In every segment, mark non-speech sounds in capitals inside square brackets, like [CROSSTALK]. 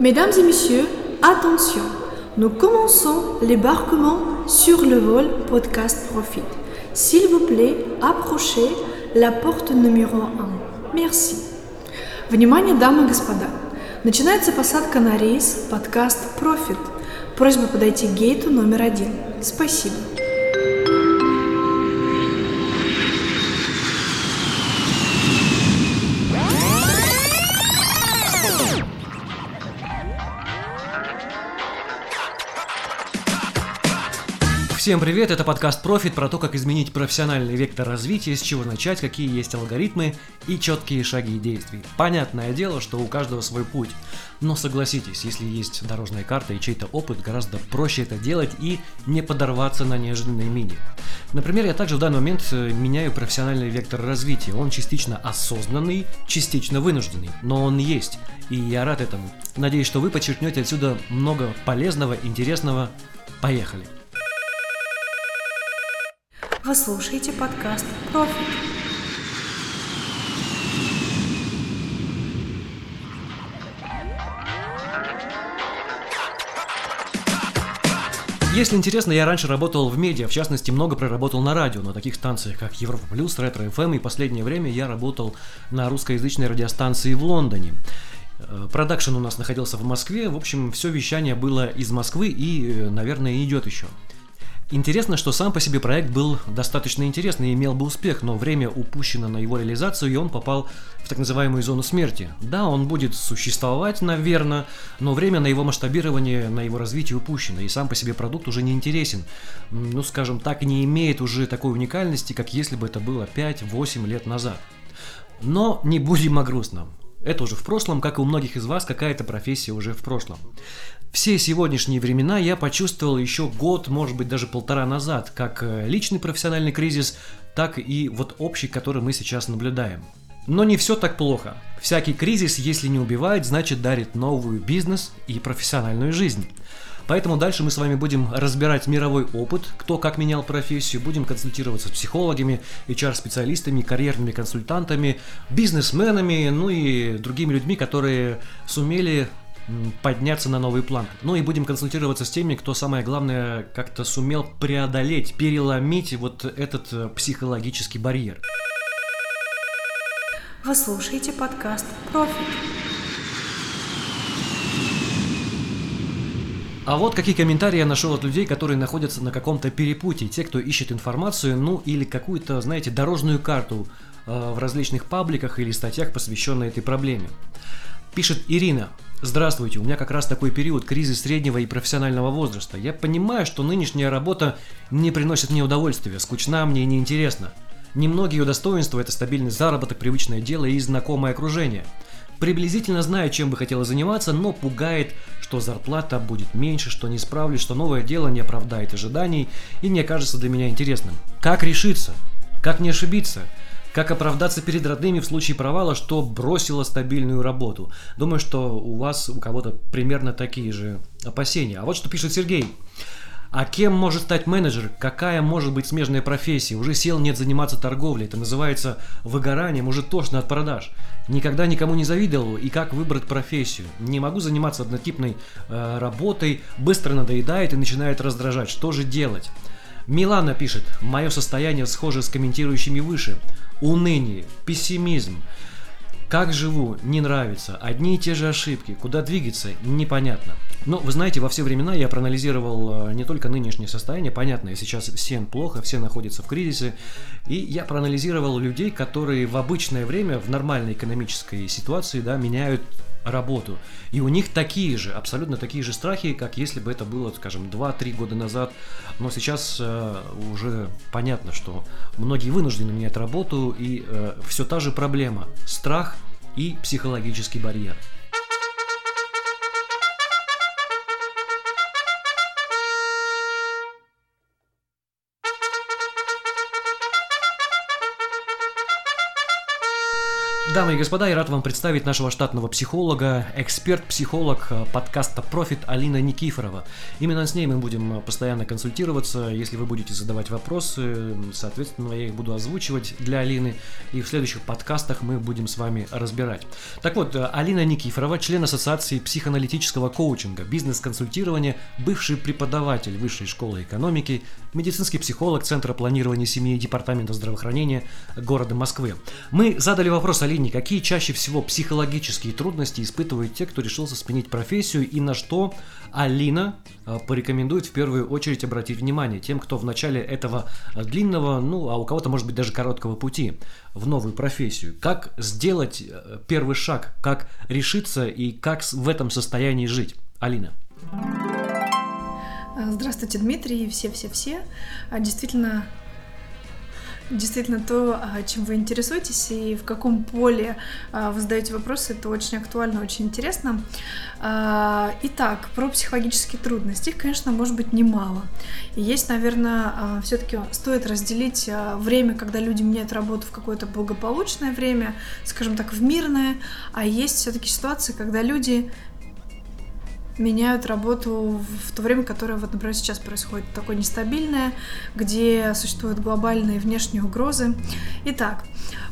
Mesdames et messieurs, attention, nous commençons l'embarquement sur le vol podcast Profit. S'il vous plaît, approchez la porte numéro 1. Merci. Внимание, дамы и господа! Начинается посадка на рейс подкаст Profit. Просьба подойти к гейту номер один. Спасибо. Всем привет, это подкаст Profit про то, как изменить профессиональный вектор развития, с чего начать, какие есть алгоритмы и четкие шаги действий. Понятное дело, что у каждого свой путь, но согласитесь, если есть дорожная карта и чей-то опыт, гораздо проще это делать и не подорваться на неожиданной мине. Например, я также в данный момент э, меняю профессиональный вектор развития. Он частично осознанный, частично вынужденный, но он есть, и я рад этому. Надеюсь, что вы подчеркнете отсюда много полезного, интересного. Поехали! Вы слушаете подкаст «Профит». Если интересно, я раньше работал в медиа, в частности, много проработал на радио, на таких станциях, как Европа Плюс, Ретро ФМ, и последнее время я работал на русскоязычной радиостанции в Лондоне. Э, продакшн у нас находился в Москве, в общем, все вещание было из Москвы и, э, наверное, идет еще. Интересно, что сам по себе проект был достаточно интересный и имел бы успех, но время упущено на его реализацию, и он попал в так называемую зону смерти. Да, он будет существовать, наверное, но время на его масштабирование, на его развитие упущено, и сам по себе продукт уже не интересен. Ну, скажем так, не имеет уже такой уникальности, как если бы это было 5-8 лет назад. Но не будем о грустном. Это уже в прошлом, как и у многих из вас, какая-то профессия уже в прошлом. Все сегодняшние времена я почувствовал еще год, может быть даже полтора назад, как э, личный профессиональный кризис, так и вот общий, который мы сейчас наблюдаем. Но не все так плохо. Всякий кризис, если не убивает, значит дарит новую бизнес и профессиональную жизнь. Поэтому дальше мы с вами будем разбирать мировой опыт, кто как менял профессию, будем консультироваться с психологами, HR-специалистами, карьерными консультантами, бизнесменами, ну и другими людьми, которые сумели подняться на новый план. Ну и будем консультироваться с теми, кто самое главное как-то сумел преодолеть, переломить вот этот э, психологический барьер. Вы слушаете подкаст «Профит». А вот какие комментарии я нашел от людей, которые находятся на каком-то перепутье. Те, кто ищет информацию, ну или какую-то, знаете, дорожную карту э, в различных пабликах или статьях, посвященной этой проблеме. Пишет Ирина. Здравствуйте, у меня как раз такой период кризис среднего и профессионального возраста. Я понимаю, что нынешняя работа не приносит мне удовольствия, скучна мне и неинтересна. Немногие ее достоинства – это стабильный заработок, привычное дело и знакомое окружение. Приблизительно знаю, чем бы хотела заниматься, но пугает, что зарплата будет меньше, что не справлюсь, что новое дело не оправдает ожиданий и не окажется для меня интересным. Как решиться? Как не ошибиться? Как оправдаться перед родными в случае провала, что бросила стабильную работу? Думаю, что у вас, у кого-то примерно такие же опасения. А вот что пишет Сергей. А кем может стать менеджер? Какая может быть смежная профессия? Уже сел нет заниматься торговлей. Это называется выгоранием, уже тошно от продаж. Никогда никому не завидовал и как выбрать профессию. Не могу заниматься однотипной э, работой, быстро надоедает и начинает раздражать. Что же делать? Милана пишет, мое состояние схоже с комментирующими выше уныние, пессимизм. Как живу, не нравится, одни и те же ошибки, куда двигаться, непонятно. Но вы знаете, во все времена я проанализировал э, не только нынешнее состояние, понятно, сейчас всем плохо, все находятся в кризисе, и я проанализировал людей, которые в обычное время, в нормальной экономической ситуации, да, меняют работу. И у них такие же, абсолютно такие же страхи, как если бы это было, скажем, 2-3 года назад. Но сейчас э, уже понятно, что многие вынуждены менять работу, и э, все та же проблема – страх и психологический барьер. Дамы и господа, я рад вам представить нашего штатного психолога, эксперт-психолог э, подкаста «Профит» Алина Никифорова. Именно с ней мы будем э, постоянно консультироваться. Если вы будете задавать вопросы, соответственно, я их буду озвучивать для Алины, и в следующих подкастах мы будем с вами разбирать. Так вот, э, Алина Никифорова, член Ассоциации психоаналитического коучинга, бизнес-консультирования, бывший преподаватель Высшей школы экономики, медицинский психолог Центра планирования семьи Департамента здравоохранения города Москвы. Мы задали вопрос Алине, какие чаще всего психологические трудности испытывают те, кто решился сменить профессию и на что Алина э, порекомендует в первую очередь обратить внимание тем, кто в начале этого длинного, ну а у кого-то может быть даже короткого пути в новую профессию. Как сделать э, первый шаг, как решиться и как в этом состоянии жить. Алина. Здравствуйте, Дмитрий, все-все-все. А, действительно, действительно то, а, чем вы интересуетесь и в каком поле а, вы задаете вопросы, это очень актуально, очень интересно. Итак, про психологические трудности. Их, конечно, может быть немало. И есть, наверное, все-таки стоит разделить время, когда люди меняют работу в какое-то благополучное время, скажем так, в мирное, а есть все-таки ситуации, когда люди меняют работу в то время, которое, вот, например, сейчас происходит, такое нестабильное, где существуют глобальные внешние угрозы. Итак,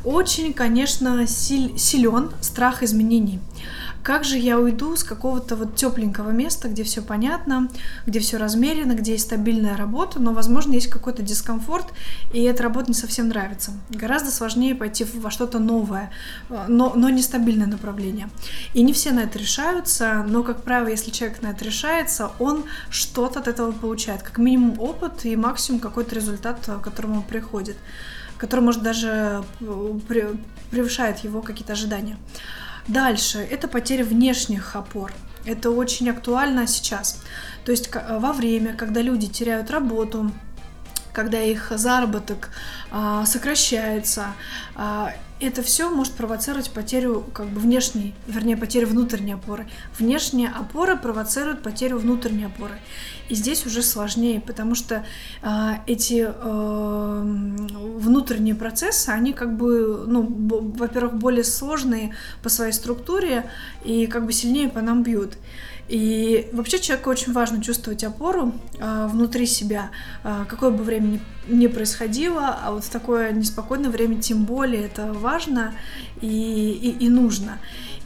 очень, конечно, силен страх изменений. Как же я уйду с какого-то вот тепленького места, где все понятно, где все размерено, где есть стабильная работа, но, возможно, есть какой-то дискомфорт, и эта работа не совсем нравится. Гораздо сложнее пойти во что-то новое, но, но нестабильное направление. И не все на это решаются, но, как правило, если человек на это решается, он что-то от этого получает, как минимум опыт и максимум какой-то результат, к которому он приходит, который, может, даже превышает его какие-то ожидания. Дальше, это потеря внешних опор. Это очень актуально сейчас. То есть во время, когда люди теряют работу, когда их заработок а, сокращается, а, это все может провоцировать потерю как бы внешней, вернее, потерю внутренней опоры. Внешняя опора провоцирует потерю внутренней опоры. И здесь уже сложнее, потому что э, эти э, внутренние процессы, они как бы, ну, во-первых, более сложные по своей структуре и как бы сильнее по нам бьют. И вообще человеку очень важно чувствовать опору э, внутри себя, э, какое бы время ни, ни происходило, а вот в такое неспокойное время тем более это важно и, и, и нужно.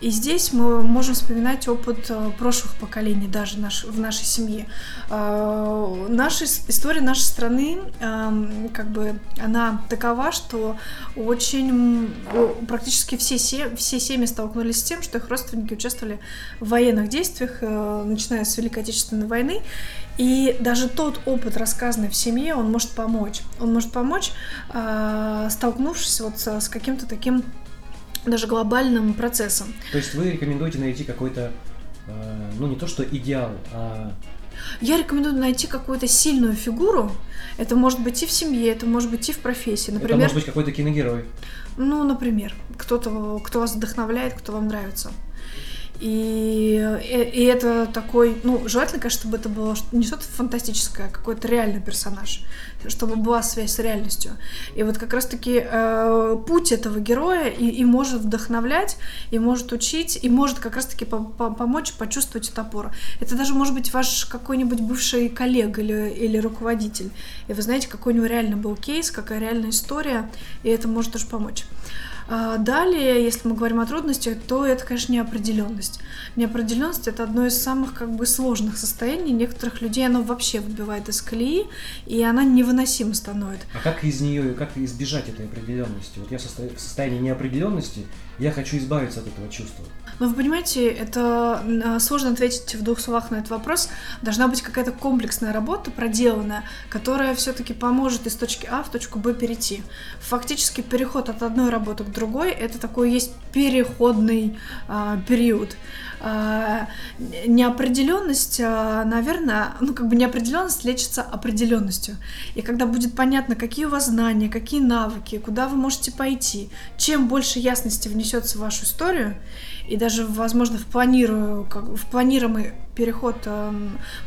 И здесь мы можем вспоминать опыт э, прошлых поколений даже наш, в нашей семье. Э, наша история нашей страны, эм, как бы, она такова, что очень практически все, все семьи столкнулись с тем, что их родственники участвовали в военных действиях, э, начиная с Великой Отечественной войны. И даже тот опыт, рассказанный в семье, он может помочь. Он может помочь, столкнувшись вот с каким-то таким даже глобальным процессом. То есть вы рекомендуете найти какой-то, э, ну не то что идеал, а... Я рекомендую найти какую-то сильную фигуру. Это может быть и в семье, это может быть и в профессии. Например, это может быть какой-то киногерой. Ну, например, кто-то, кто вас вдохновляет, кто вам нравится. И, и, и это такой, ну, желательно, конечно, чтобы это было не что-то фантастическое, а какой-то реальный персонаж, чтобы была связь с реальностью. И вот как раз-таки э, путь этого героя и, и может вдохновлять, и может учить, и может как раз-таки по -по помочь почувствовать эту опору. Это даже может быть ваш какой-нибудь бывший коллега или, или руководитель. И вы знаете, какой у него реально был кейс, какая реальная история, и это может тоже помочь. А, далее, если мы говорим о трудностях, то это, конечно, неопределенность. Неопределенность это одно из самых как бы сложных состояний. Некоторых людей оно вообще выбивает из колеи, и она невыносимо становится. А как из нее, как избежать этой определенности? Вот я в состоянии неопределенности, я хочу избавиться от этого чувства. Но вы понимаете, это а, сложно ответить в двух словах на этот вопрос. Должна быть какая-то комплексная работа проделанная, которая все-таки поможет из точки А в точку Б перейти. Фактически переход от одной работы к другой это такой есть переходный э, период. Э, неопределенность, э, наверное, ну как бы неопределенность лечится определенностью. И когда будет понятно, какие у вас знания, какие навыки, куда вы можете пойти, чем больше ясности внесется в вашу историю, и даже, возможно, в, планирую, как, в планируемый переход э,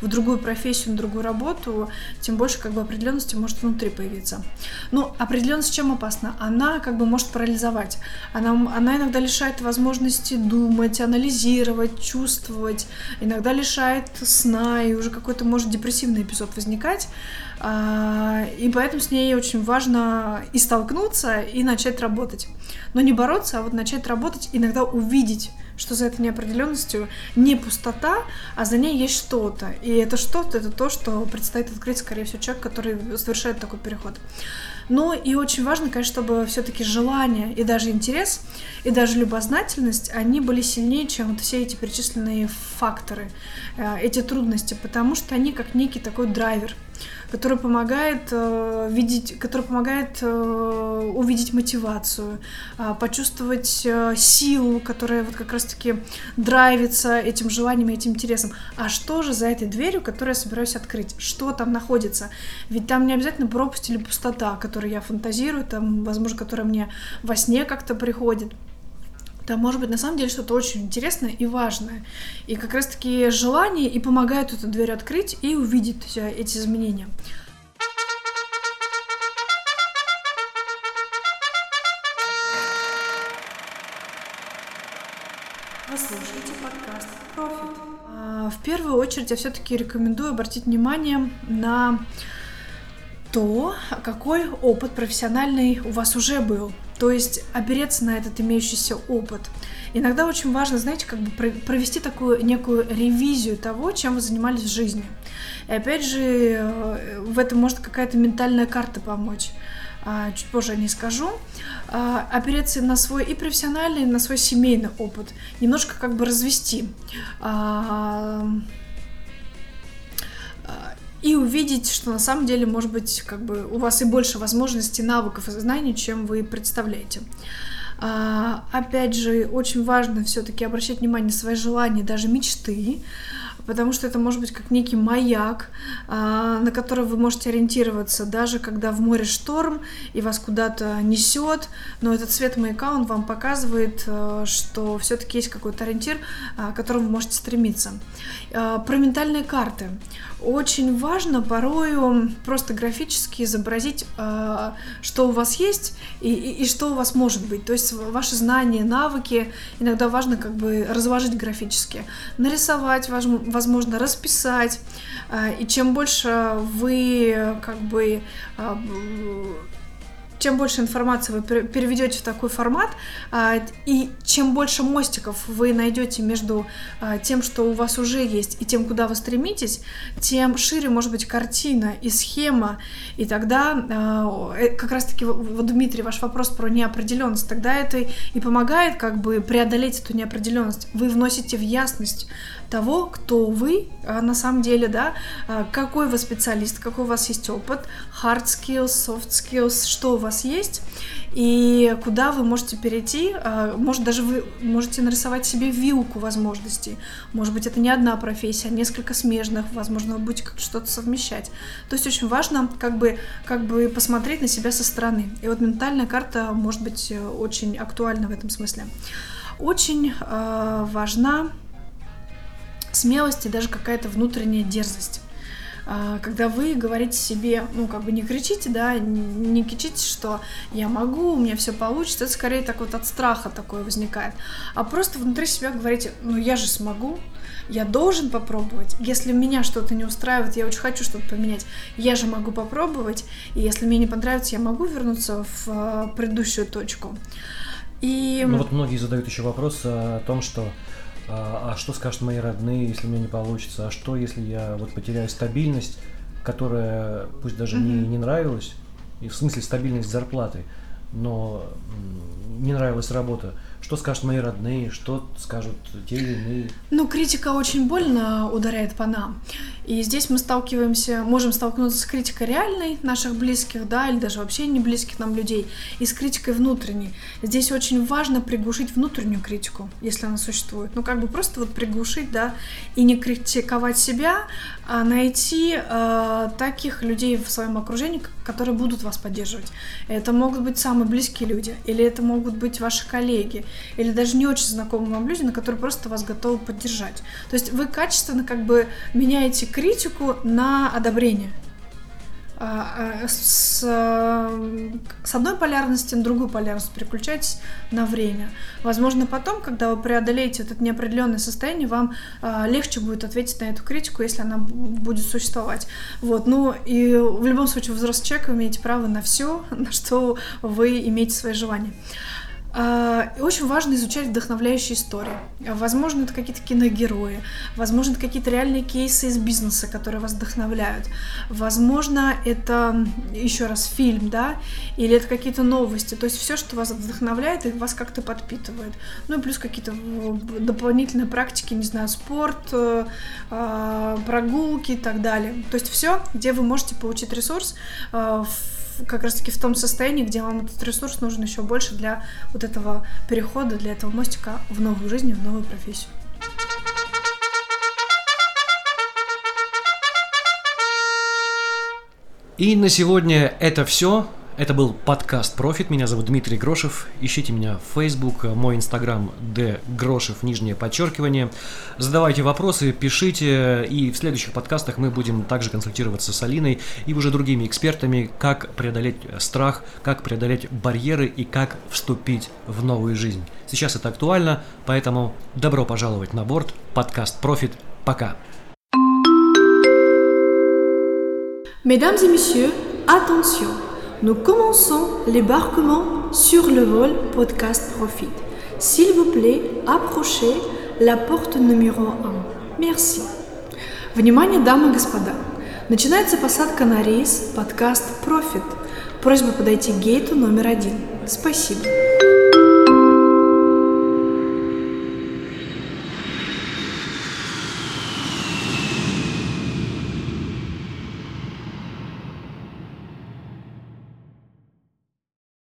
в другую профессию, на другую работу, тем больше как бы определенности может внутри появиться. Ну, определенность чем опасна? Она как бы может парализовать. Она, она иногда лишает возможности думать, анализировать, чувствовать, иногда лишает сна, и уже какой-то может депрессивный эпизод возникать. А, и поэтому с ней очень важно и столкнуться, и начать работать. Но не бороться, а вот начать работать, иногда увидеть, что за этой неопределенностью не пустота, а за ней есть что-то. И это что-то, это то, что предстоит открыть, скорее всего, человек, который совершает такой переход. Но и очень важно, конечно, чтобы все-таки желание и даже интерес, и даже любознательность, они были сильнее, чем вот все эти перечисленные факторы, э, эти трудности, потому что они как некий такой драйвер – который помогает э, видеть, который помогает э, увидеть мотивацию, э, почувствовать э, силу, которая вот как раз-таки драйвится этим желанием и этим интересом. А что же за этой дверью, которую я собираюсь открыть? Что там находится? Ведь там не обязательно пропасть или пустота, которую я фантазирую, там, возможно, которая мне во сне как-то приходит там может быть на самом деле что-то очень интересное и важное. И как раз-таки желание и помогают эту дверь открыть и увидеть эти изменения. Вы слушаете подкаст «Профит». А, в первую очередь я все-таки рекомендую обратить внимание на то, какой опыт профессиональный у вас уже был. То есть опереться на этот имеющийся опыт. Иногда очень важно, знаете, как бы провести такую некую ревизию того, чем вы занимались в жизни. И опять же, э, в этом может какая-то ментальная карта помочь. А, чуть позже о ней скажу. А, опереться на свой и профессиональный, и на свой семейный опыт. Немножко как бы развести а, и увидеть, что на самом деле, может быть, как бы у вас и больше возможностей, навыков и знаний, чем вы представляете. А, опять же, очень важно все-таки обращать внимание на свои желания, даже мечты, потому что это может быть как некий маяк, а, на который вы можете ориентироваться, даже когда в море шторм и вас куда-то несет, но этот свет маяка, он вам показывает, а, что все-таки есть какой-то ориентир, а, к которому вы можете стремиться. Про ментальные карты. Очень важно порою просто графически изобразить, что у вас есть и, и, и что у вас может быть. То есть ваши знания, навыки иногда важно как бы разложить графически. Нарисовать, возможно, расписать. А, и чем больше вы как бы а, чем больше информации вы переведете в такой формат, а, и чем больше мостиков вы найдете между а, тем, что у вас уже есть, и тем, куда вы стремитесь, тем шире может быть картина и схема, и тогда а, э, как раз-таки, вот, Дмитрий, ваш вопрос про неопределенность, тогда это и помогает как бы преодолеть эту неопределенность. Вы вносите в ясность того, кто вы на самом деле, да, какой вы специалист, какой у вас есть опыт, hard skills, soft skills, что вас вас есть, и куда вы можете перейти. А, может, даже вы можете нарисовать себе вилку возможностей. Может быть, это не одна профессия, а несколько смежных, возможно, вы будете как что-то совмещать. То есть очень важно как бы, как бы посмотреть на себя со стороны. И вот ментальная карта может быть э, очень актуальна в этом смысле. Очень э, важна смелость и даже какая-то внутренняя дерзость. А, когда вы говорите себе, ну, как бы не кричите, да, не кричите, что я могу, у меня все получится, это скорее так вот от страха такое возникает, а просто внутри себя говорите, ну, я же смогу, я должен попробовать. Если меня что-то не устраивает, я очень хочу что-то поменять, я же могу попробовать, и если мне не понравится, я могу вернуться в а, предыдущую точку. И... Ну вот многие задают еще вопрос о том, что а, а что скажут мои родные, если у меня не получится, а что, если я вот потеряю стабильность, которая пусть даже mm-hmm. не, не нравилась, и в смысле стабильность зарплаты, но не нравилась работа, что скажут мои родные, что скажут те или иные. Ну, критика очень больно ударяет по нам. И здесь мы сталкиваемся, можем столкнуться с критикой реальной наших близких, да, или даже вообще не близких нам людей, и с критикой внутренней. Здесь очень важно приглушить внутреннюю критику, если она существует. Ну, как бы просто вот приглушить, да, и не критиковать себя, а найти э, таких людей в своем окружении, которые будут вас поддерживать. Это могут быть самые близкие люди, или это могут быть ваши коллеги, или даже не очень знакомые вам люди, на которые просто вас готовы поддержать. То есть вы качественно как бы меняете критику на одобрение. А, а, с, с одной полярности на другую полярность переключайтесь на время. Возможно, потом, когда вы преодолеете это неопределенное состояние, вам а, легче будет ответить на эту критику, если она будет существовать. Вот. Ну и в любом случае, взрослый человек, вы имеете право на все, [LAUGHS] на что вы имеете свои желания. А, очень важно изучать вдохновляющие истории. Возможно, это какие-то киногерои, возможно, это какие-то реальные кейсы из бизнеса, которые вас вдохновляют. Возможно, это еще раз фильм, да, или это какие-то новости. То есть все, что вас вдохновляет и вас как-то подпитывает. Ну и плюс какие-то дополнительные практики, не знаю, спорт, э, а, прогулки и так далее. То есть все, где вы можете получить ресурс э, в как раз-таки в том состоянии, где вам этот ресурс нужен еще больше для вот этого перехода, для этого мостика в новую жизнь, в новую профессию. И на сегодня это все. Это был подкаст Профит. Меня зовут Дмитрий Грошев. Ищите меня в Facebook, мой инстаграм d грошев нижнее подчеркивание. Задавайте вопросы, пишите. И в следующих подкастах мы будем также консультироваться с Алиной и уже другими экспертами, как преодолеть страх, как преодолеть барьеры и как вступить в новую жизнь. Сейчас это актуально, поэтому добро пожаловать на борт. Подкаст Профит. Пока. Mesdames et messieurs, attention! Nous commençons l'embarquement sur le vol podcast Profit. S'il vous plaît, approchez la porte numéro 1. Merci. Внимание, дамы и господа! Начинается посадка на рейс подкаст Profit. Просьба подойти к гейту номер один. Спасибо.